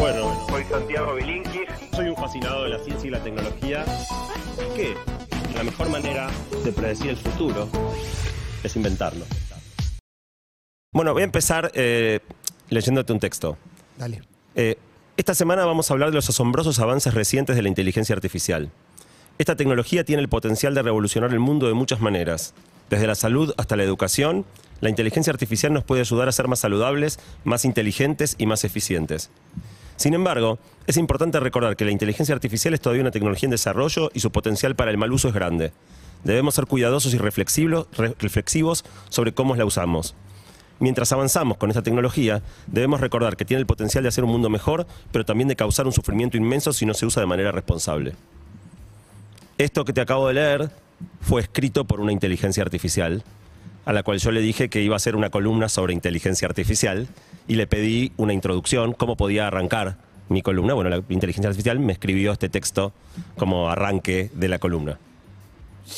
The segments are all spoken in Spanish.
Bueno, Soy Santiago Bilinkis. soy un fascinado de la ciencia y la tecnología. Que la mejor manera de predecir el futuro es inventarlo. Bueno, voy a empezar eh, leyéndote un texto. Dale. Eh, esta semana vamos a hablar de los asombrosos avances recientes de la inteligencia artificial. Esta tecnología tiene el potencial de revolucionar el mundo de muchas maneras. Desde la salud hasta la educación, la inteligencia artificial nos puede ayudar a ser más saludables, más inteligentes y más eficientes. Sin embargo, es importante recordar que la inteligencia artificial es todavía una tecnología en desarrollo y su potencial para el mal uso es grande. Debemos ser cuidadosos y reflexivos, re- reflexivos sobre cómo la usamos. Mientras avanzamos con esta tecnología, debemos recordar que tiene el potencial de hacer un mundo mejor, pero también de causar un sufrimiento inmenso si no se usa de manera responsable. Esto que te acabo de leer fue escrito por una inteligencia artificial, a la cual yo le dije que iba a hacer una columna sobre inteligencia artificial y le pedí una introducción, cómo podía arrancar mi columna. Bueno, la inteligencia artificial me escribió este texto como arranque de la columna.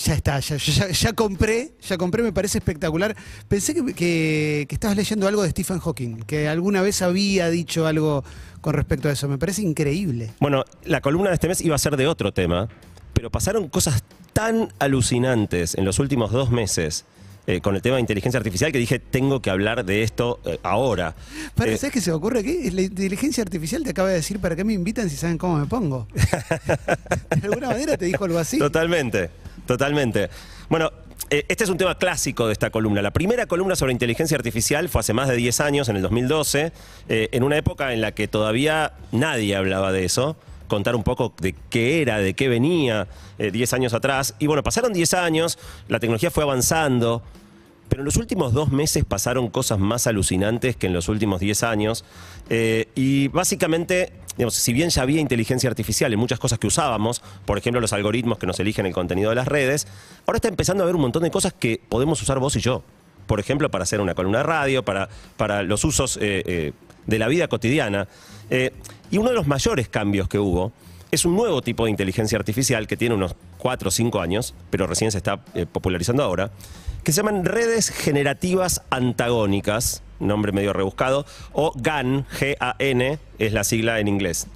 Ya está, ya, ya compré, ya compré, me parece espectacular. Pensé que, que- que estabas leyendo algo de Stephen Hawking, que alguna vez había dicho algo con respecto a eso. Me parece increíble. Bueno, la columna de este mes iba a ser de otro tema, pero pasaron cosas tan alucinantes en los últimos dos meses eh, con el tema de inteligencia artificial que dije, tengo que hablar de esto eh, ahora. Para, Eh, ¿Sabes qué se me ocurre aquí? La inteligencia artificial te acaba de decir para qué me invitan si saben cómo me pongo. de alguna manera te dijo algo así. Totalmente, totalmente. Bueno, este es un tema clásico de esta columna. La primera columna sobre inteligencia artificial fue hace más de 10 años, en el 2012, eh, en una época en la que todavía nadie hablaba de eso. Contar un poco de qué era, de qué venía eh, 10 años atrás. Y bueno, pasaron 10 años, la tecnología fue avanzando, pero en los últimos dos meses pasaron cosas más alucinantes que en los últimos 10 años. Eh, y básicamente, digamos, si bien ya había inteligencia artificial en muchas cosas que usábamos, por ejemplo los algoritmos que nos eligen el contenido de las redes, ahora está empezando a haber un montón de cosas que podemos usar vos y yo. Por ejemplo, para hacer una columna de radio, para, para los usos eh, eh, de la vida cotidiana. Eh, y uno de los mayores cambios que hubo es un nuevo tipo de inteligencia artificial que tiene unos 4 o 5 años, pero recién se está eh, popularizando ahora, que se llaman redes generativas antagónicas, nombre medio rebuscado, o GAN, G-A-N, es la sigla en inglés.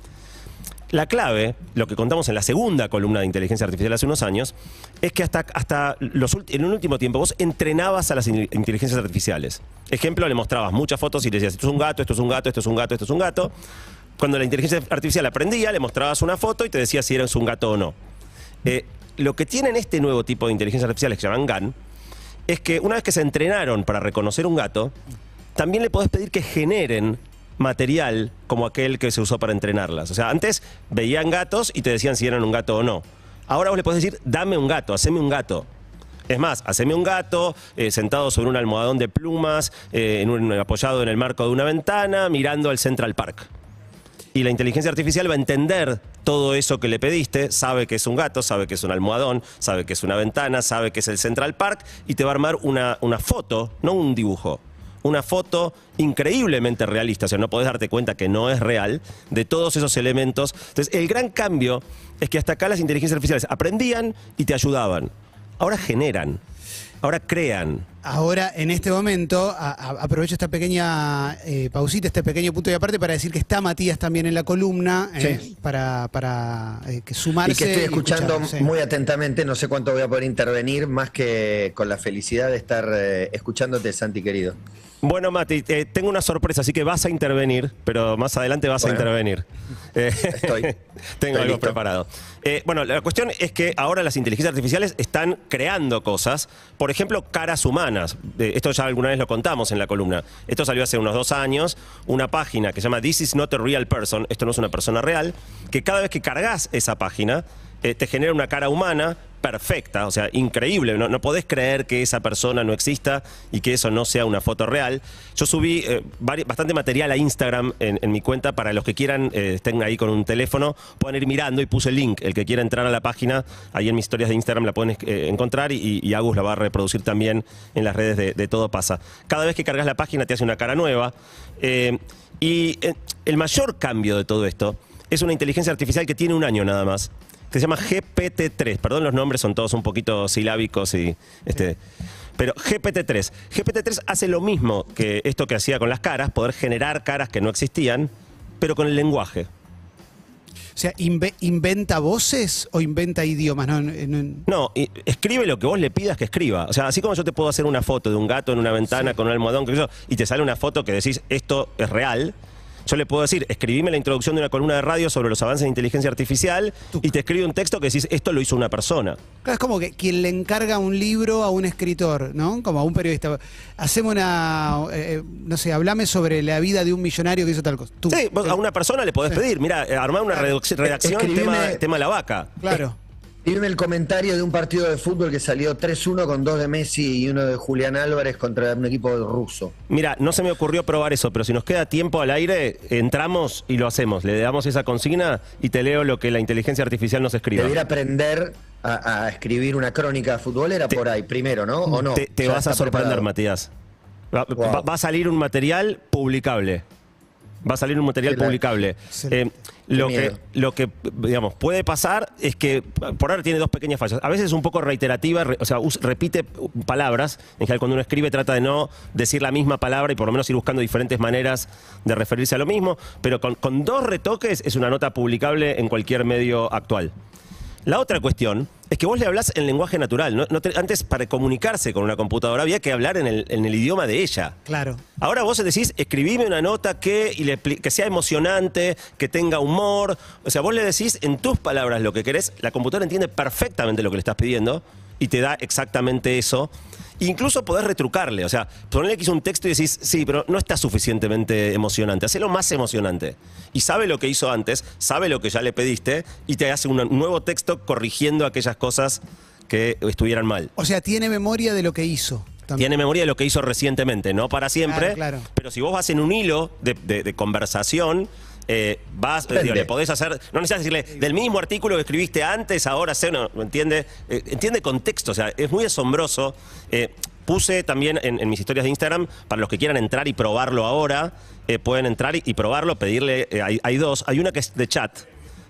La clave, lo que contamos en la segunda columna de inteligencia artificial hace unos años, es que hasta, hasta en un último tiempo vos entrenabas a las in- inteligencias artificiales. Ejemplo, le mostrabas muchas fotos y le decías, esto es un gato, esto es un gato, esto es un gato, esto es un gato. Cuando la inteligencia artificial aprendía, le mostrabas una foto y te decía si eras un gato o no. Eh, lo que tienen este nuevo tipo de inteligencia artificial, que se llaman GAN, es que una vez que se entrenaron para reconocer un gato, también le podés pedir que generen material como aquel que se usó para entrenarlas. O sea, antes veían gatos y te decían si eran un gato o no. Ahora vos le podés decir, dame un gato, haceme un gato. Es más, haceme un gato eh, sentado sobre un almohadón de plumas, eh, apoyado en el marco de una ventana, mirando al Central Park. Y la inteligencia artificial va a entender todo eso que le pediste, sabe que es un gato, sabe que es un almohadón, sabe que es una ventana, sabe que es el Central Park y te va a armar una, una foto, no un dibujo, una foto increíblemente realista, o sea, no podés darte cuenta que no es real, de todos esos elementos. Entonces, el gran cambio es que hasta acá las inteligencias artificiales aprendían y te ayudaban. Ahora generan, ahora crean. Ahora, en este momento, a- a- aprovecho esta pequeña eh, pausita, este pequeño punto de aparte para decir que está Matías también en la columna eh, Sí. para, para eh, que sumarse. Y que estoy escuchando muy atentamente, no sé cuánto voy a poder intervenir, más que con la felicidad de estar eh, escuchándote, Santi querido. Bueno, Mati, eh, tengo una sorpresa, así que vas a intervenir, pero más adelante vas Bueno. a intervenir. Eh, Estoy. tengo Estoy algo listo. preparado. Eh, bueno, la cuestión es que ahora las inteligencias artificiales están creando cosas, por ejemplo, caras humanas. Eh, esto ya alguna vez lo contamos en la columna. Esto salió hace unos dos años, una página que se llama This is not a real person, esto no es una persona real, que cada vez que cargas esa página, eh, te genera una cara humana perfecta, o sea, increíble. No, no podés creer que esa persona no exista y que eso no sea una foto real. Yo subí eh, bastante material a Instagram en, mi cuenta para los que quieran, eh, estén ahí con un teléfono, puedan ir mirando y puse el link. El que quiera entrar a la página, ahí en mis historias de Instagram la pueden encontrar y, Agus la va a reproducir también en las redes de, de Todo Pasa. Cada vez que cargas la página te hace una cara nueva. y el mayor cambio de todo esto es una inteligencia artificial que tiene un año nada más, que se llama GPT-3. Perdón, los nombres son todos un poquito silábicos y este. Pero GPT-3. GPT-3 hace lo mismo que esto que hacía con las caras, poder generar caras que no existían, pero con el lenguaje. O sea, inve- ¿inventa voces o inventa idiomas? No, no- No, y- escribe lo que vos le pidas que escriba. O sea, así como yo te puedo hacer una foto de un gato en una ventana con un almohadón, yo, y te sale una foto que decís esto es real. Yo le puedo decir, escribime la introducción de una columna de radio sobre los avances de inteligencia artificial y te escribe un texto que decís esto lo hizo una persona. Claro, es como que quien le encarga un libro a un escritor, ¿no? Como a un periodista. Hacemos una, eh, no sé, hablame sobre la vida de un millonario que hizo tal cosa. Tú. Sí, vos a una persona le podés pedir, mira, armar una redacción tema, tema la vaca. Claro. Dime el comentario de un partido de fútbol que salió 3-1 con dos de Messi y uno de Julián Álvarez contra un equipo ruso. Mira, no se me ocurrió probar eso, pero si nos queda tiempo al aire, entramos y lo hacemos. Le damos esa consigna y te leo lo que la inteligencia artificial nos escriba. Debiera aprender a, a escribir una crónica futbolera por ahí, primero, ¿no? ¿O no? Te, te vas a sorprender, preparado. Matías. Va, Wow. va- va a salir un material publicable. Va a salir un material la- publicable. Eh, lo, que, lo que, digamos, puede pasar es que por ahora tiene dos pequeñas fallas. A veces es un poco reiterativa, re- o sea, us- repite palabras. En general, cuando uno escribe, trata de no decir la misma palabra y por lo menos ir buscando diferentes maneras de referirse a lo mismo. Pero con, con dos retoques es una nota publicable en cualquier medio actual. La otra cuestión es que vos le hablás en lenguaje natural. ¿no? No te- antes, para comunicarse con una computadora, había que hablar en el, en el idioma de ella. Claro. Ahora vos decís, escribime una nota que, y le pli- que sea emocionante, que tenga humor. O sea, vos le decís en tus palabras lo que querés, la computadora entiende perfectamente lo que le estás pidiendo y te da exactamente eso. Incluso podés retrucarle, o sea, ponerle que hizo un texto y decís, sí, pero no está suficientemente emocionante, hacelo más emocionante. Y sabe lo que hizo antes, sabe lo que ya le pediste y te hace un nuevo texto corrigiendo aquellas cosas que estuvieran mal. O sea, tiene memoria de lo que hizo. también. Tiene memoria de lo que hizo recientemente, no para siempre. Claro, claro. Pero si vos vas en un hilo de, de- de conversación, eh, vas, digo, le podés hacer. No necesitas decirle del mismo artículo que escribiste antes, ahora sé, no, ¿me entiende? Eh, entiende contexto, o sea, es muy asombroso. Eh, puse también en, en mis historias de Instagram, para los que quieran entrar y probarlo ahora, eh, pueden entrar y, y probarlo, pedirle. hay, hay dos. Hay una que es de chat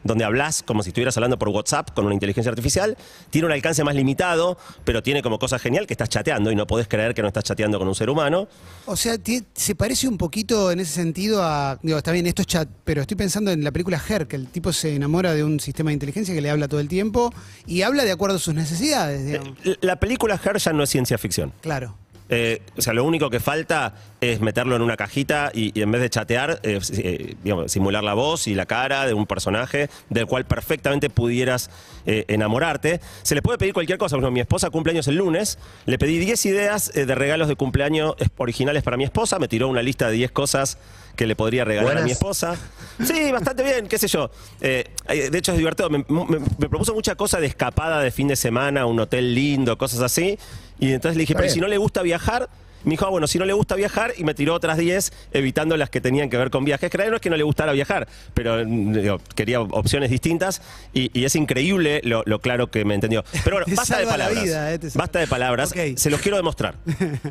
donde hablas como si estuvieras hablando por WhatsApp con una inteligencia artificial. Tiene un alcance más limitado, pero tiene como cosa genial que estás chateando y no podés creer que no estás chateando con un ser humano. O sea, se parece un poquito en ese sentido a. Digo, está bien, esto es chat, pero estoy pensando en la película Her, que el tipo se enamora de un sistema de inteligencia que le habla todo el tiempo y habla de acuerdo a sus necesidades, digamos. L- La película Her ya no es ciencia ficción. Claro. Eh, o sea, lo único que falta es meterlo en una cajita y, en vez de chatear, eh, eh, simular la voz y la cara de un personaje del cual perfectamente pudieras enamorarte. Se le puede pedir cualquier cosa. Ejemplo, mi esposa cumple años el lunes, le pedí 10 ideas de regalos de cumpleaños originales para mi esposa, me tiró una lista de 10 cosas que le podría regalar a mi esposa. Sí, bastante bien, qué sé yo. Eh, de hecho es divertido. Me, me- me propuso mucha cosa de escapada de fin de semana, un hotel lindo, cosas así. Y entonces le dije, pero si no le gusta viajar, me dijo, ah, bueno, si no le gusta viajar, y me tiró otras 10, evitando las que tenían que ver con viajes. Que no es que no le gustara viajar, pero mm, digo, quería opciones distintas, y, y es increíble lo, lo claro que me entendió. Pero bueno, Te basta de palabras. vida, eh, basta de palabras. Se los quiero demostrar.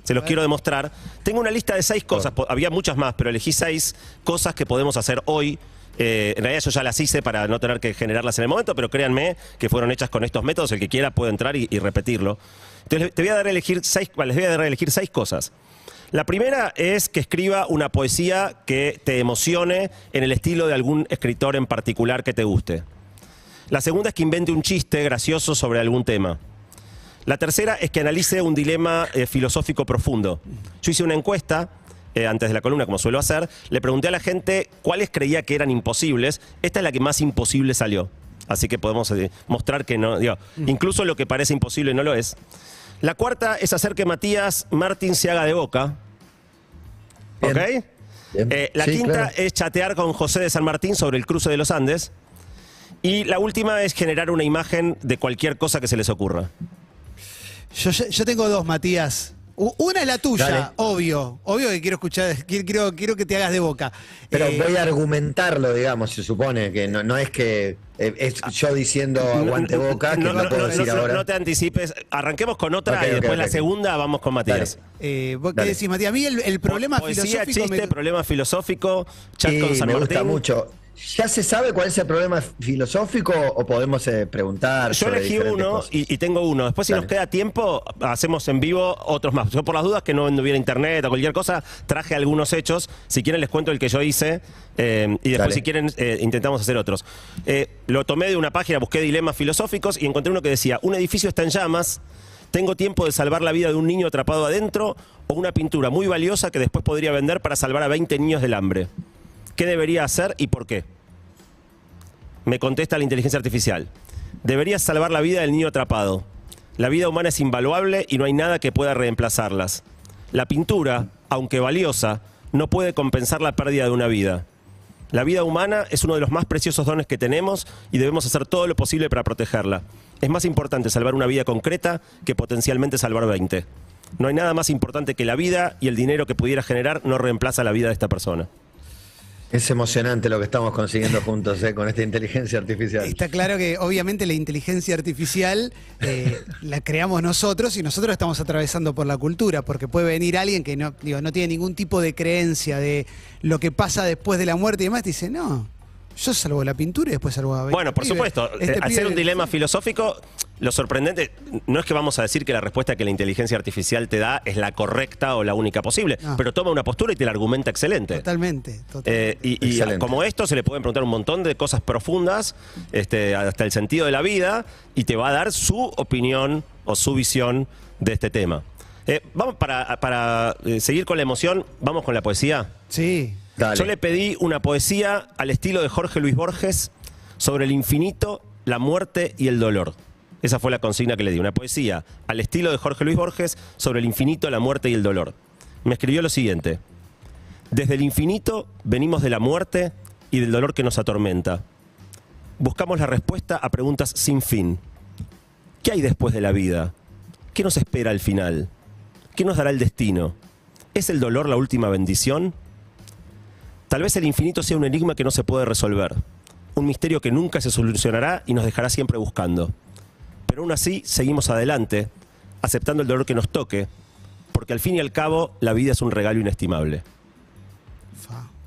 Se los quiero demostrar. Tengo una lista de seis cosas. Había muchas más, pero elegí seis cosas que podemos hacer hoy. Eh, en realidad yo ya las hice para no tener que generarlas en el momento, pero créanme que fueron hechas con estos métodos. El que quiera puede entrar y, y repetirlo. Entonces te voy a dar a elegir seis, bueno, les voy a dar a elegir seis cosas. La primera es que escriba una poesía que te emocione en el estilo de algún escritor en particular que te guste. La segunda es que invente un chiste gracioso sobre algún tema. La tercera es que analice un dilema eh, filosófico profundo. Yo hice una encuesta eh, antes de la columna, como suelo hacer, le pregunté a la gente cuáles creía que eran imposibles. Esta es la que más imposible salió. Así que podemos eh, mostrar que no, digo, incluso lo que parece imposible no lo es. La cuarta es hacer que Matías Martín se haga de boca. Bien. ¿Ok? Bien. Eh, la Sí, quinta claro. es chatear con José de San Martín sobre el cruce de los Andes. Y la última es generar una imagen de cualquier cosa que se les ocurra. Yo, yo- yo tengo dos, Matías. Una es la tuya, Dale. obvio. Obvio que quiero escuchar, quiero, quiero, que te hagas de boca. Pero Eh, voy a argumentarlo, digamos, se supone que no, no es que eh, es yo diciendo aguante boca, que no, no, no, puedo no, decir no, ahora. no te anticipes. Arranquemos con otra y después la segunda vamos con Matías. eh, ¿Vos qué decís, Matías? A mí el, el problema Poesía, filosófico chiste, me- problema filosófico, chat Sí, con San me Martín. gusta mucho. ¿Ya se sabe cuál es el problema filosófico o podemos eh, preguntar? Yo elegí uno y, y tengo uno. Después, si Dale. nos queda tiempo, hacemos en vivo otros más. Yo, por las dudas que no hubiera internet o cualquier cosa, traje algunos hechos. Si quieren, les cuento el que yo hice. eh, y después, Dale. si quieren, eh, intentamos hacer otros. Lo tomé de una página, busqué dilemas filosóficos y encontré uno que decía: Un edificio está en llamas. Tengo tiempo de salvar la vida de un niño atrapado adentro o una pintura muy valiosa que después podría vender para salvar a 20 niños del hambre. ¿Qué debería hacer y por qué? Me contesta la inteligencia artificial. Deberías salvar la vida del niño atrapado. La vida humana es invaluable y no hay nada que pueda reemplazarlas. La pintura, aunque valiosa, no puede compensar la pérdida de una vida. La vida humana es uno de los más preciosos dones que tenemos y debemos hacer todo lo posible para protegerla. Es más importante salvar una vida concreta que potencialmente salvar 20. No hay nada más importante que la vida y el dinero que pudiera generar no reemplaza la vida de esta persona. Es emocionante lo que estamos consiguiendo juntos eh, con esta inteligencia artificial. Está claro que obviamente la inteligencia artificial eh, la creamos nosotros y nosotros estamos atravesando por la cultura, porque puede venir alguien que no, digo, no tiene ningún tipo de creencia de lo que pasa después de la muerte y demás, y dice, no, yo salvo la pintura y después salvo a 20 Bueno, por pibes. supuesto, Este eh, al ser pibe- un dilema filosófico, lo sorprendente no es que vamos a decir que la respuesta que la inteligencia artificial te da es la correcta o la única posible, No. pero toma una postura y te la argumenta excelente. Totalmente, totalmente. Eh, y y Excelente. como esto se le pueden preguntar un montón de cosas profundas, este, hasta el sentido de la vida, y te va a dar su opinión o su visión de este tema. Eh, vamos para, para eh, seguir con la emoción, vamos con la poesía. sí. Dale. Yo le pedí una poesía al estilo de Jorge Luis Borges sobre el infinito, la muerte y el dolor. Esa fue la consigna que le di. Una poesía al estilo de Jorge Luis Borges sobre el infinito, la muerte y el dolor. Me escribió lo siguiente. Desde el infinito venimos de la muerte y del dolor que nos atormenta. Buscamos la respuesta a preguntas sin fin. ¿Qué hay después de la vida? ¿Qué nos espera al final? ¿Qué nos dará el destino? ¿Es el dolor la última bendición? Tal vez el infinito sea un enigma que no se puede resolver, un misterio que nunca se solucionará y nos dejará siempre buscando. Pero aún así seguimos adelante, aceptando el dolor que nos toque, porque al fin y al cabo la vida es un regalo inestimable.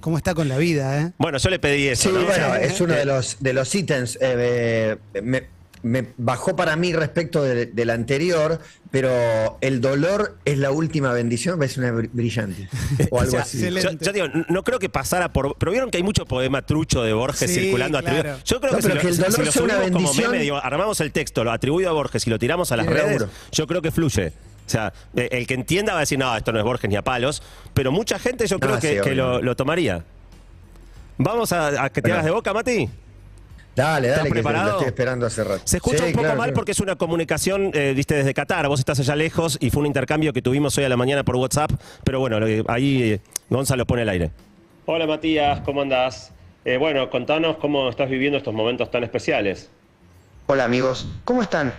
¿Cómo está con la vida, eh? Bueno, yo le pedí eso. Sí, ¿no? bueno, Eh, es uno de los, de los ítems. eh, eh, me, me bajó para mí respecto de- del anterior, pero el dolor es la última bendición, es una br- brillante. O algo O sea, así. Yo, yo digo, no creo que pasara por. Pero vieron que hay mucho poema trucho de Borges Sí, circulando claro. atribuido. Yo creo No, que, si pero lo, que el dolor si lo una como meme, digo, armamos el texto, lo atribuido a Borges y lo tiramos a las redes, laburo. yo creo que fluye. O sea, eh, el que entienda va a decir, no, esto no es Borges ni a palos, pero mucha gente yo creo que, sí, que lo, tomaría. Vamos a, a que te Bueno. hagas de boca, Mati. Dale, ¿Estás dale, que preparado? lo estoy esperando hace rato. Se escucha Sí, un poco claro, mal claro. porque es una comunicación, eh, viste, desde Qatar. Vos estás allá lejos y fue un intercambio que tuvimos hoy a la mañana por WhatsApp. Pero bueno, ahí eh, Gonzalo pone el aire. Hola Matías, ¿cómo andás? Eh, bueno, contanos cómo estás viviendo estos momentos tan especiales. Hola amigos, ¿cómo están?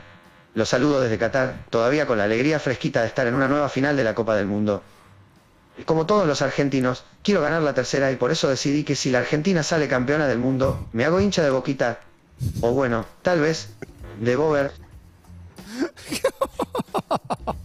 Los saludo desde Qatar, todavía con la alegría fresquita de estar en una nueva final de la Copa del Mundo. Como todos los argentinos, quiero ganar la tercera y por eso decidí que si la Argentina sale campeona del mundo, me hago hincha de boquita. O bueno, tal vez, de Bober.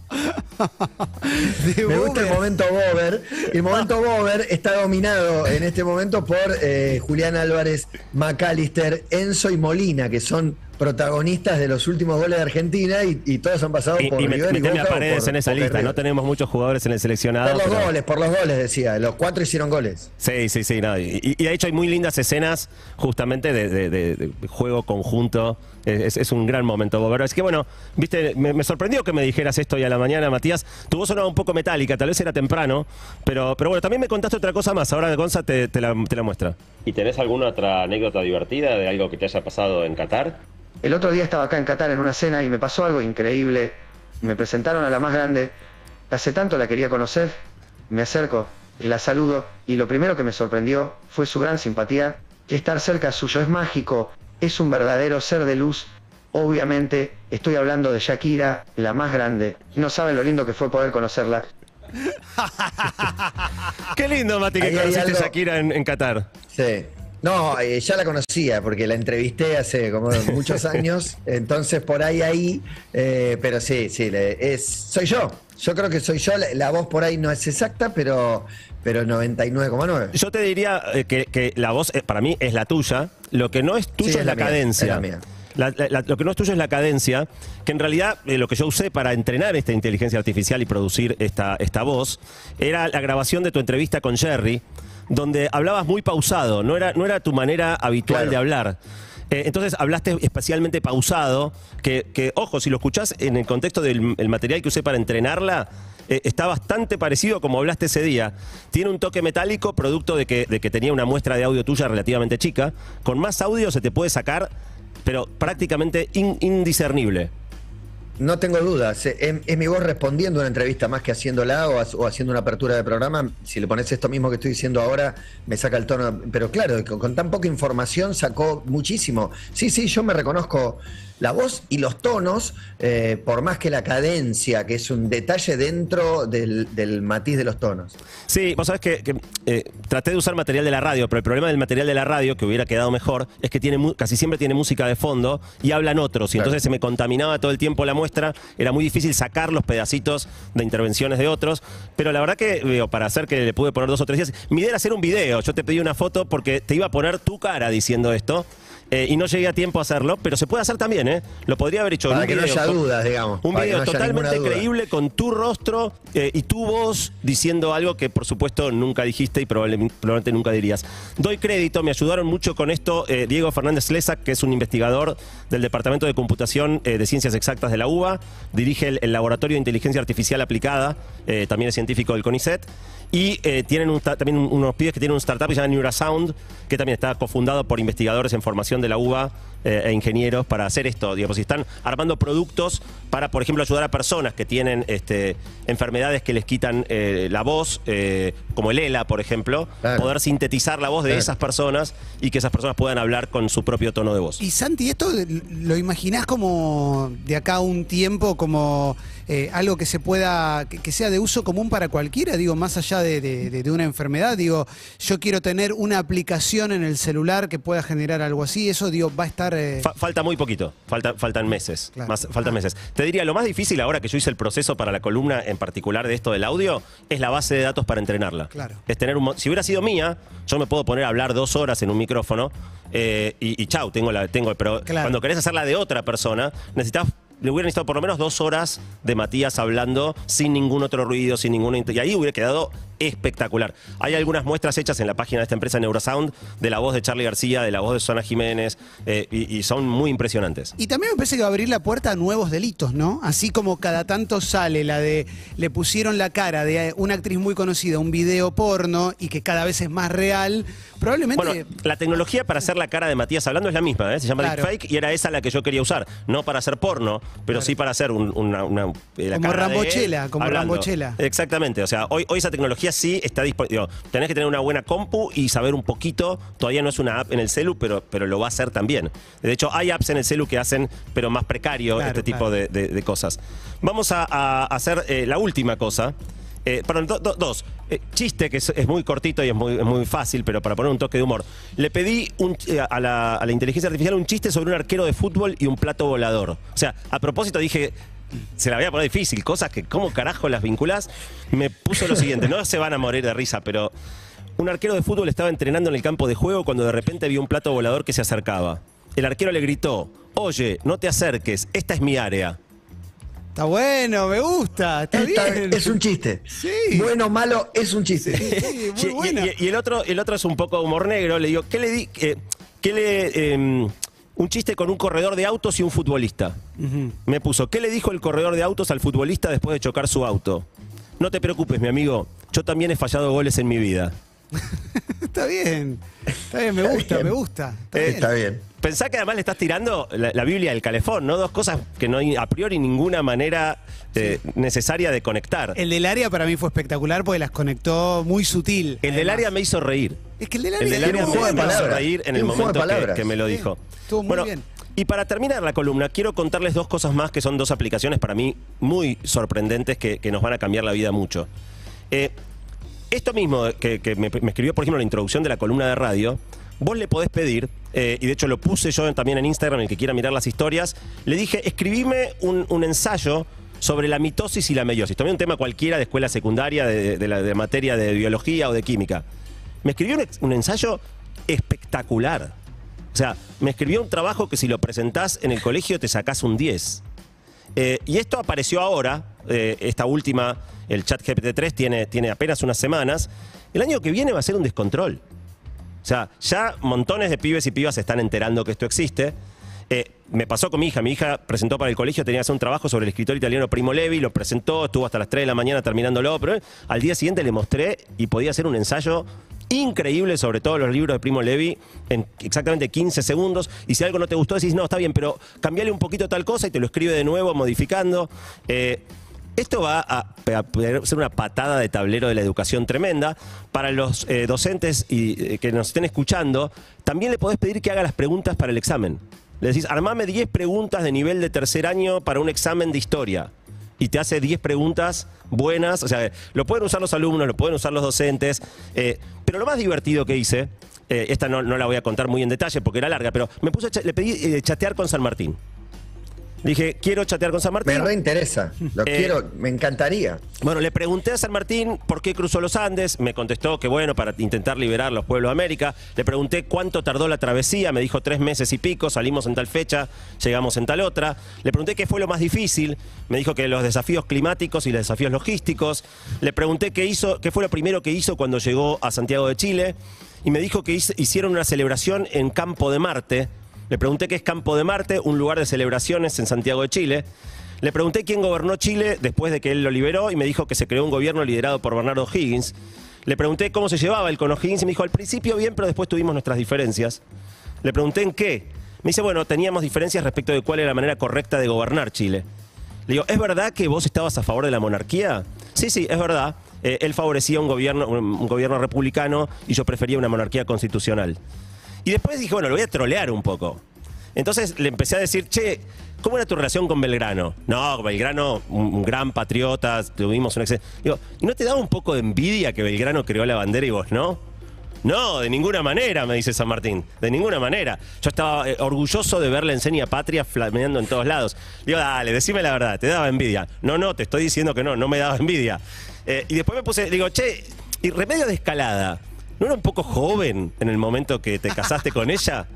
De Me gusta el momento Bober. El momento Bober está dominado en este momento por eh, Julián Álvarez, McAllister, Enzo y Molina, que son protagonistas de los últimos goles de Argentina y, y todos han pasado Y, por y River y meteme a Boca o Paredes por- en esa lista. River. No tenemos muchos jugadores en el seleccionado. Por los pero- goles, por los goles, decía. Los cuatro hicieron goles. Sí, sí, sí. no, y, y de hecho hay muy lindas escenas justamente de, de- de- de juego conjunto. Es, es un gran momento, Bober. Es que bueno, viste, me, me sorprendió que me dijeras esto hoy a la mañana, Matías. Tu voz sonaba un poco metálica, tal vez era temprano, pero, pero bueno, también me contaste otra cosa más. Ahora Gonza te, te la, te la muestra. ¿Y tenés alguna otra anécdota divertida de algo que te haya pasado en Qatar? El otro día estaba acá en Qatar en una cena y me pasó algo increíble. Me presentaron a la más grande. Hace tanto la quería conocer. Me acerco, la saludo y lo primero que me sorprendió fue su gran simpatía. Estar cerca suyo es mágico. Es un verdadero ser de luz. Obviamente, estoy hablando de Shakira, la más grande. No saben lo lindo que fue poder conocerla. Qué lindo, Mati, que Ahí hay conociste algo- Shakira en, en Qatar. Sí. No, eh, ya la conocía porque la entrevisté hace como muchos años, entonces por ahí ahí, eh, pero sí, sí, es, soy yo. Yo creo que soy yo, la, la voz por ahí no es exacta, pero, pero 99,9. Yo te diría eh, que, que la voz eh, para mí es la tuya. Lo que no es tuyo Sí, es, la, mía, cadencia. es la mía. La- la- la- lo que no es tuyo es la cadencia, que en realidad eh, lo que yo usé para entrenar esta inteligencia artificial y producir esta, esta voz era la grabación de tu entrevista con Jerry, donde hablabas muy pausado, no era, no era tu manera habitual Claro. de hablar. Eh, entonces hablaste especialmente pausado, que, que, ojo, si lo escuchás en el contexto del el material que usé para entrenarla, eh, está bastante parecido a como hablaste ese día. Tiene un toque metálico, producto de que, de que tenía una muestra de audio tuya relativamente chica. Con más audio se te puede sacar, pero prácticamente in- indiscernible. No tengo dudas. eh, Es, mi voz respondiendo una entrevista más que haciéndola o, o haciendo una apertura de programa. Si le pones esto mismo que estoy diciendo ahora, me saca el tono. Pero claro, con, con tan poca información sacó muchísimo. Sí, sí, yo me reconozco la voz y los tonos, eh, por más que la cadencia, que es un detalle dentro del, del matiz de los tonos. Sí, vos sabés que, que, eh, traté de usar material de la radio, pero el problema del material de la radio, que hubiera quedado mejor, es que tiene casi siempre tiene música de fondo y hablan otros. Y Claro. entonces se me contaminaba todo el tiempo la muestra. Era muy difícil sacar los pedacitos de intervenciones de otros. Pero la verdad que, digo, para hacer que le pude poner dos o tres días, mi idea era hacer un video. Yo te pedí una foto porque te iba a poner tu cara diciendo esto. Eh, y no llegué a tiempo a hacerlo, pero se puede hacer también, ¿eh? Lo podría haber hecho Para un que no video haya con- dudas, digamos. Un video no haya totalmente creíble con tu rostro eh, y tu voz diciendo algo que por supuesto nunca dijiste y probablemente, probablemente nunca dirías. Doy crédito, me ayudaron mucho con esto eh, Diego Fernández Lesac, que es un investigador del Departamento de Computación de Ciencias Exactas de la UBA, dirige el, el Laboratorio de Inteligencia Artificial Aplicada, también es científico del CONICET, y eh, tienen un ta- también un- unos pibes que tienen un startup que se llama Neurasound, que también está cofundado por investigadores en formación de la UBA eh, e ingenieros para hacer esto. Digamos, y están armando productos para, por ejemplo, ayudar a personas que tienen este, enfermedades que les quitan eh, la voz, eh, como el ELA, por ejemplo, Claro. poder sintetizar la voz de Claro. esas personas y que esas personas puedan hablar con su propio tono de voz. Y Santi, ¿esto lo imaginás como de acá a un tiempo, como eh, algo que se pueda, que, que sea de uso común para cualquiera? Digo, más allá de, de- de- de una enfermedad, digo, yo quiero tener una aplicación en el celular que pueda generar algo así, eso, digo, va a estar... eh, Fa- falta muy poquito, falta, faltan meses. Claro. Más, faltan meses. Te diría, lo más difícil ahora que yo hice el proceso para la columna en particular de esto del audio es la base de datos para entrenarla. Claro. Es tener un, si hubiera sido mía, yo me puedo poner a hablar dos horas en un micrófono eh, y, y chau, tengo la, tengo, pero Claro. cuando querés hacerla de otra persona, necesitas le hubiera necesitado por lo menos dos horas de Matías hablando sin ningún otro ruido, sin ninguna... Y ahí hubiera quedado espectacular. Hay algunas muestras hechas en la página de esta empresa Neurosound de la voz de Charlie García, de la voz de Susana Jiménez, eh, y, y son muy impresionantes. Y también me parece que va a abrir la puerta a nuevos delitos, ¿no? Así como cada tanto sale la de le pusieron la cara de una actriz muy conocida, un video porno y que cada vez es más real, probablemente Bueno, la tecnología para hacer la cara de Matías hablando es la misma, ¿eh? se llama Claro. deepfake y era esa la que yo quería usar. No para hacer porno, pero sí para hacer un- una, una- eh, la Como cara de él Rambochela, como hablando. Rambochela. Exactamente, o sea, hoy, hoy esa tecnología sí está disponible. Tenés que tener una buena compu y saber un poquito. Todavía no es una app en el celu, pero, pero lo va a hacer también. De hecho, hay apps en el celu que hacen, pero más precario, Claro, este tipo claro. de, de- de cosas. Vamos a, a hacer eh, la última cosa. Eh, perdón, do- do- dos. Eh, chiste que es, es muy cortito y es muy, es muy fácil, pero para poner un toque de humor. Le pedí un eh, a, la, a la inteligencia artificial un chiste sobre un arquero de fútbol y un plato volador. O sea, a propósito dije, se la voy a poner difícil, cosas que cómo carajo las vinculás. Me puso lo siguiente, no se van a morir de risa, pero un arquero de fútbol estaba entrenando en el campo de juego cuando de repente vio un plato volador que se acercaba. El arquero le gritó, oye, no te acerques, esta es mi área. está bueno, me gusta, está bien. es un chiste. Sí. Bueno o malo, es un chiste. Sí, muy Y- y, buena. y- y el otro, el otro es un poco humor negro. Le digo, ¿qué le di? eh, ¿Qué le. em, un chiste con un corredor de autos y un futbolista. Me puso, ¿qué le dijo el corredor de autos al futbolista después de chocar su auto? No te preocupes, mi amigo. Yo también he fallado goles en mi vida. Está bien, está bien, me gusta, me gusta. Está Eh, bien. Está bien. Pensá que además le estás tirando la, la Biblia del calefón, ¿no? Dos cosas que no hay a priori ninguna manera eh, necesaria de conectar. El, El del área para mí fue espectacular porque las conectó muy sutil. del además. área me hizo reír. Es que el del área El del me, hizo reír en el momento que, me lo Sí, dijo. estuvo muy bueno, bien. y para terminar la columna, quiero contarles dos cosas más que son dos aplicaciones para mí muy sorprendentes que, que nos van a cambiar la vida mucho. Eh, esto mismo que, me, escribió, por ejemplo, la introducción de la columna de radio, vos le podés pedir, eh, y de hecho lo puse yo también en Instagram, el que quiera mirar las historias, le dije, escribime un, ensayo sobre la mitosis y la meiosis. Tomé un tema cualquiera de escuela secundaria, de, materia de biología o de química. Me escribió un ensayo espectacular. O sea, me escribió un trabajo que si lo presentás en el colegio te sacás un 10. Eh, y esto apareció ahora, eh, esta última, el chat GPT-3 tiene, tiene apenas unas semanas. El año que viene va a ser un descontrol. O sea, ya montones de pibes y pibas se están enterando que esto existe. Eh, me pasó con mi hija. Mi hija presentó para el colegio, tenía que hacer un trabajo sobre el escritor italiano Primo Levi, lo presentó, estuvo hasta las 3 de la mañana terminándolo, pero eh, al día siguiente le mostré y podía hacer un ensayo increíble sobre todos los libros de Primo Levi en exactamente 15 segundos. Y si algo no te gustó, decís, no, está bien, pero cambiale un poquito tal cosa y te lo escribe de nuevo, modificando. Esto va a, ser una patada de tablero de la educación tremenda. Para los eh, docentes y, eh, que nos estén escuchando, también le podés pedir que haga las preguntas para el examen. Le decís, armame 10 preguntas de nivel de tercer año para un examen de historia. Y te hace 10 preguntas buenas. O sea, lo pueden usar los alumnos, lo pueden usar los docentes. eh, pero lo más divertido que hice, esta no, la voy a contar muy en detalle porque era larga, pero me puse, a le pedí chatear con San Martín. Dije, quiero chatear con San Martín. Me reinteresa. Lo Eh, quiero, me encantaría. Bueno, le pregunté a San Martín por qué cruzó los Andes. Me contestó que, bueno, para intentar liberar los pueblos de América. Le pregunté cuánto tardó la travesía. Me dijo tres meses y pico. Salimos en tal fecha, llegamos en tal otra. Le pregunté qué fue lo más difícil. Me dijo que los desafíos climáticos y los desafíos logísticos. Le pregunté qué hizo, qué fue lo primero que hizo cuando llegó a Santiago de Chile. Y me dijo que hicieron una celebración en Campo de Marte. Le pregunté qué es Campo de Marte, un lugar de celebraciones en Santiago de Chile. Le pregunté quién gobernó Chile después de que él lo liberó y me dijo que se creó un gobierno liderado por Bernardo Higgins. Le pregunté cómo se llevaba él con O'Higgins y me dijo, al principio bien, pero después tuvimos nuestras diferencias. Le pregunté en qué. Me dice, bueno, teníamos diferencias respecto de cuál era la manera correcta de gobernar Chile. Le digo, ¿es verdad que vos estabas a favor de la monarquía? Sí, sí, es verdad. Eh, él favorecía un gobierno, un, un gobierno republicano y yo prefería una monarquía constitucional. Y después dije, bueno, lo voy a trolear un poco. Entonces le empecé a decir, che, ¿cómo era tu relación con Belgrano? No, Belgrano, un, gran patriota, tuvimos un ex... Digo, ¿y no te daba un poco de envidia que Belgrano creó la bandera y vos no? No, de ninguna manera, me dice San Martín. De ninguna manera. Yo estaba eh, orgulloso de ver la enseña patria flameando en todos lados. Digo, dale, decime la verdad, te daba envidia. No, no, te estoy diciendo que no, no me daba envidia. Eh, y después me puse, digo, che, ¿y remedio de escalada? ¿No era un poco joven en el momento que te casaste con ella?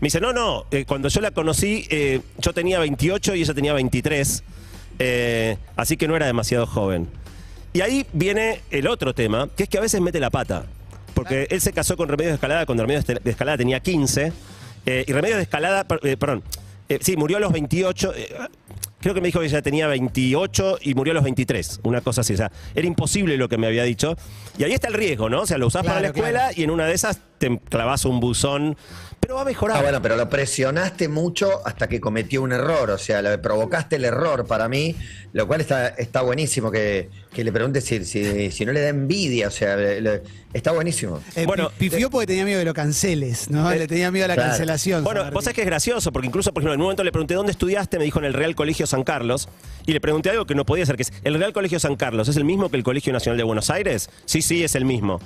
Me dice, no, no, eh, cuando yo la conocí, eh, yo tenía 28 y ella tenía 23. eh, así que no era demasiado joven. Y ahí viene el otro tema, que es que a veces mete la pata. Porque él se casó con Remedios de Escalada cuando Remedios de Escalada tenía 15. eh, y Remedios de Escalada, per- perdón, sí, murió a los 28. Creo que me dijo que ella tenía 28 y murió a los 23. Una cosa así. O sea, era imposible lo que me había dicho. Y ahí está el riesgo, ¿no? O sea, lo usás para la escuela claro. y en una de esas te clavas un buzón. Pero va a mejorar. Ah, bueno, pero lo presionaste mucho hasta que cometió un error. O sea, le provocaste el error para mí, lo cual está, está buenísimo que, que le preguntes si, si, si no le da envidia. O sea, le- le- está buenísimo. Eh, Bueno, pi- pifió porque tenía miedo de lo canceles, ¿no? Eh, Le tenía miedo a la claro. cancelación. Bueno, vos sabés que es gracioso, porque incluso, por ejemplo, en un momento le pregunté dónde estudiaste, me dijo en el Real Colegio San Carlos, y le pregunté algo que no podía ser, que es, ¿el Real Colegio San Carlos es el mismo que el Colegio Nacional de Buenos Aires? Sí, sí, es el mismo.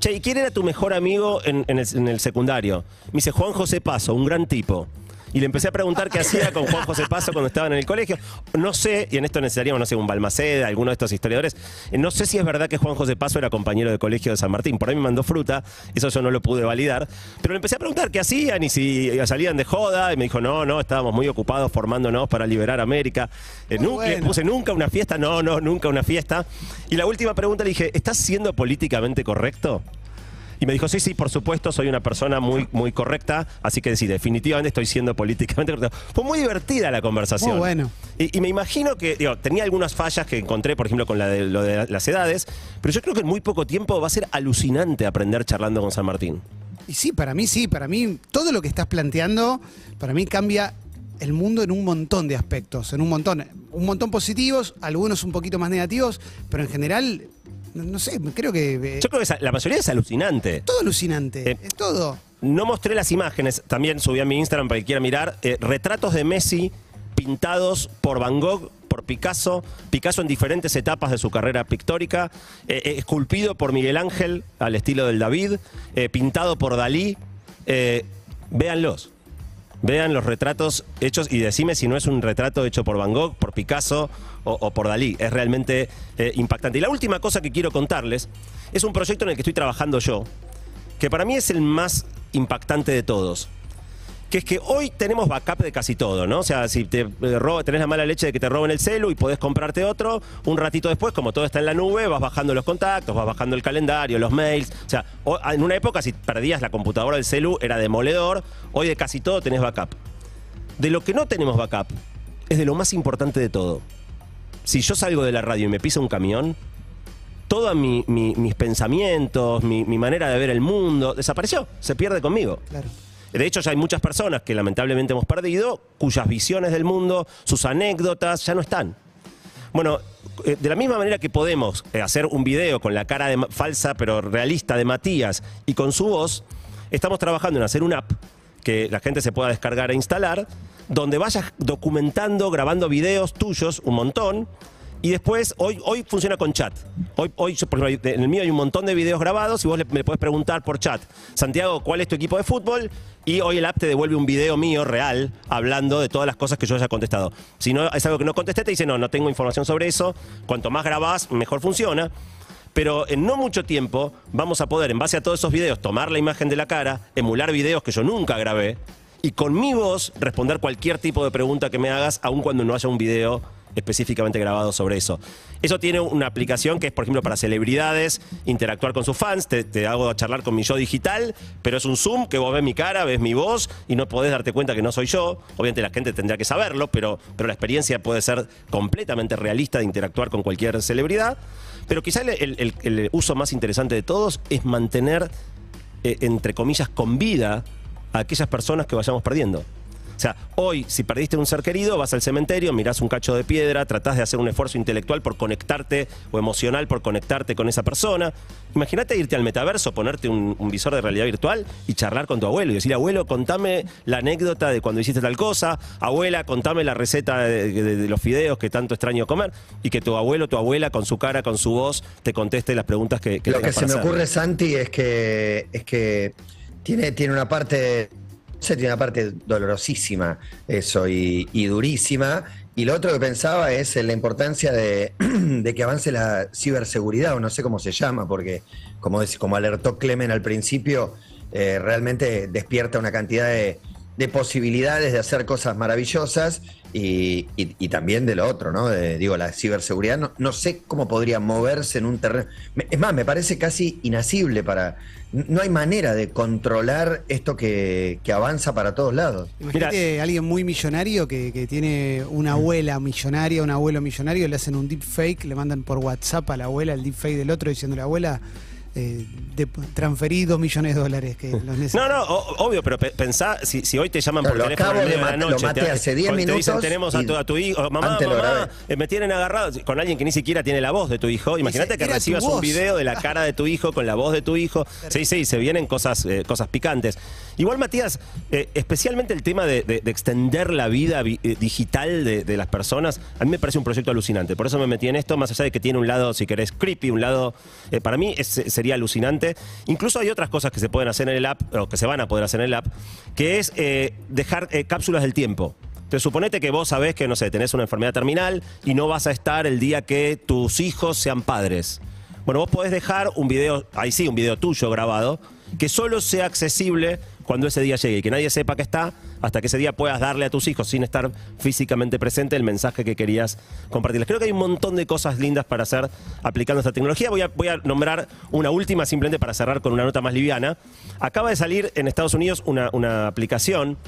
Che, ¿y quién era tu mejor amigo en, en el, en el secundario? Me dice, Juan José Paso, un gran tipo. Y le empecé a preguntar qué hacía con Juan José Paso cuando estaban en el colegio. No sé, y en esto necesitaríamos, no sé, un Balmaceda, alguno de estos historiadores. No sé si es verdad que Juan José Paso era compañero de colegio de San Martín. Por ahí me mandó fruta, eso yo no lo pude validar. Pero le empecé a preguntar qué hacían y si salían de joda. Y me dijo, no, no, estábamos muy ocupados formándonos para liberar América. Eh, nunca- Le puse nunca una fiesta, no, no, nunca una fiesta. Y la última pregunta le dije, ¿estás siendo políticamente correcto? Y me dijo, sí, sí, por supuesto, soy una persona muy, muy correcta, así que sí, definitivamente estoy siendo políticamente correcto. Fue muy divertida la conversación. Muy bueno. Y, y me imagino que, digo, tenía algunas fallas que encontré, por ejemplo, con la de, lo de las edades, pero yo creo que en muy poco tiempo va a ser alucinante aprender charlando con San Martín. Y sí, para mí sí, para mí todo lo que estás planteando, para mí cambia el mundo en un montón de aspectos, en un montón, un montón positivos, algunos un poquito más negativos, pero en general, no, no sé, creo que eh, Yo creo que esa- la mayoría es alucinante. todo alucinante, Eh, es todo. No mostré las imágenes, también subí a mi Instagram para que quiera mirar, eh, retratos de Messi pintados por Van Gogh, por Picasso, Picasso en diferentes etapas de su carrera pictórica, eh, eh, esculpido por Miguel Ángel al estilo del David, eh, pintado por Dalí. eh, véanlos. Vean los retratos hechos y decime si no es un retrato hecho por Van Gogh, por Picasso o, por Dalí. Es realmente eh, impactante. Y la última cosa que quiero contarles es un proyecto en el que estoy trabajando yo, que para mí es el más impactante de todos. Que es que hoy tenemos backup de casi todo, ¿no? O sea, si te eh, roba- tenés la mala leche de que te roben el celu y podés comprarte otro, un ratito después, como todo está en la nube, vas bajando los contactos, vas bajando el calendario, los mails. O sea, o- en una época si perdías la computadora del celu era demoledor, hoy de casi todo tenés backup. De lo que no tenemos backup es de lo más importante de todo. Si yo salgo de la radio y me pisa un camión, todos mis pensamientos, mi, mi manera de ver el mundo, desapareció, se pierde conmigo. Claro. De hecho, ya hay muchas personas que lamentablemente hemos perdido, cuyas visiones del mundo, sus anécdotas, ya no están. Bueno, eh, de la misma manera que podemos eh, hacer un video con la cara de falsa pero realista de Matías y con su voz, estamos trabajando en hacer una app que la gente se pueda descargar e instalar, donde vayas documentando, grabando videos tuyos, un montón, y después, hoy, hoy funciona con chat. Hoy, hoy, por ejemplo, en el mío hay un montón de videos grabados y vos le- me puedes preguntar por chat, Santiago, ¿cuál es tu equipo de fútbol? Y hoy el app te devuelve un video mío real hablando de todas las cosas que yo haya contestado. Si no es algo que no contesté, te dice, no, no tengo información sobre eso. Cuanto más grabás, mejor funciona. Pero en no mucho tiempo vamos a poder, en base a todos esos videos, tomar la imagen de la cara, emular videos que yo nunca grabé y con mi voz responder cualquier tipo de pregunta que me hagas, aun cuando no haya un video específicamente grabado sobre eso. Eso tiene una aplicación que es, por ejemplo, para celebridades, interactuar con sus fans, te, hago charlar con mi yo digital, pero es un Zoom que vos ves mi cara, ves mi voz y no podés darte cuenta que no soy yo. Obviamente la gente tendría que saberlo, pero, pero la experiencia puede ser completamente realista de interactuar con cualquier celebridad. Pero quizá el uso más interesante de todos es mantener, eh, entre comillas, con vida a aquellas personas que vayamos perdiendo. O sea, hoy, si perdiste un ser querido, vas al cementerio, mirás un cacho de piedra, tratás de hacer un esfuerzo intelectual por conectarte o emocional por conectarte con esa persona. Imagínate irte al metaverso, ponerte un, un visor de realidad virtual y charlar con tu abuelo y decir, abuelo, contame la anécdota de cuando hiciste tal cosa, abuela, contame la receta de, de- de los fideos que tanto extraño comer, y que tu abuelo, tu abuela, con su cara, con su voz, te conteste las preguntas que, que Lo que se me hacer. ocurre, Santi, es que, es que tiene, tiene una parte. Se tiene una parte dolorosísima, eso, y, durísima. Y lo otro que pensaba es en la importancia de, que avance la ciberseguridad, o no sé cómo se llama, porque como, como alertó Clemen al principio, eh, realmente despierta una cantidad de posibilidades de hacer cosas maravillosas y, y- y también de lo otro, ¿no? De- digo, la ciberseguridad, no, no sé cómo podría moverse en un terreno. Me- Es más, me parece casi inasible para. No hay manera de controlar esto que, que avanza para todos lados. Imagínate a alguien muy millonario que, que tiene una abuela millonaria, un abuelo millonario, le hacen un deepfake, le mandan por WhatsApp a la abuela el deepfake del otro diciéndole, abuela, eh, de- transferí dos millones de dólares que los necesito. No, no, o- obvio, pero pe- pensá, si, si hoy te llaman Claro, por teléfono de la lo noche, maté te, hace 10 te dicen minutos tenemos a tu, a tu hijo, mamá, eh, me tienen agarrado con alguien que ni siquiera tiene la voz de tu hijo. Imagínate que "Era tu recibas un voz". video de la cara de tu hijo con la voz de tu hijo. Sí, sí, se vienen cosas, eh, cosas picantes. Igual, Matías, eh, especialmente el tema de, de- de extender la vida vi- eh, digital de, de las personas, a mí me parece un proyecto alucinante. Por eso me metí en esto, más allá de que tiene un lado, si querés, creepy, un lado, eh, para mí es- sería alucinante. Incluso hay otras cosas que se pueden hacer en el app, o que se van a poder hacer en el app, que es eh, dejar eh, cápsulas del tiempo. Entonces, suponete que vos sabés que, no sé, tenés una enfermedad terminal y no vas a estar el día que tus hijos sean padres. Bueno, vos podés dejar un video, ahí sí, un video tuyo grabado, que solo sea accesible cuando ese día llegue y que nadie sepa que está, hasta que ese día puedas darle a tus hijos sin estar físicamente presente el mensaje que querías compartirles. Creo que hay un montón de cosas lindas para hacer aplicando esta tecnología. Voy a, nombrar una última simplemente para cerrar con una nota más liviana. Acaba de salir en Estados Unidos una, una aplicación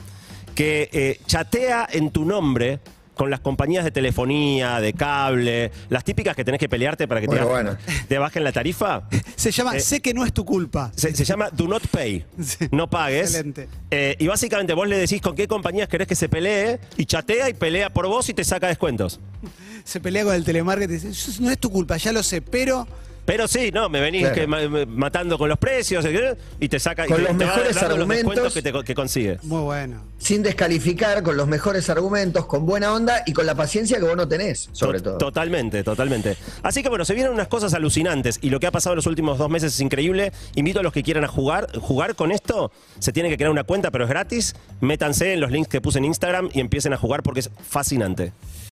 que eh, chatea en tu nombre con las compañías de telefonía, de cable, las típicas que tenés que pelearte para que te, bueno. bajen la tarifa. Se llama Eh, Sé que no es tu culpa. Se, se llama Do Not Pay. Sí. No pagues. Excelente. Eh, y básicamente vos le decís con qué compañías querés que se pelee y chatea y pelea por vos y te saca descuentos. Se pelea con el telemarketing y dice, "Eso no es tu culpa, ya lo sé, pero Pero sí, no, me venís Claro. que ma- ma- matando con los precios eh, y te saca Con y te, los te mejores los argumentos. descuentos que, te, co- que consigue. Muy bueno. Sin descalificar, con los mejores argumentos, con buena onda y con la paciencia que vos no tenés, sobre To- todo. Totalmente, totalmente. Así que bueno, se vienen unas cosas alucinantes y lo que ha pasado en los últimos dos meses es increíble. Invito a los que quieran a jugar, jugar con esto. Se tiene que crear una cuenta, pero es gratis. Métanse en los links que puse en Instagram y empiecen a jugar porque es fascinante.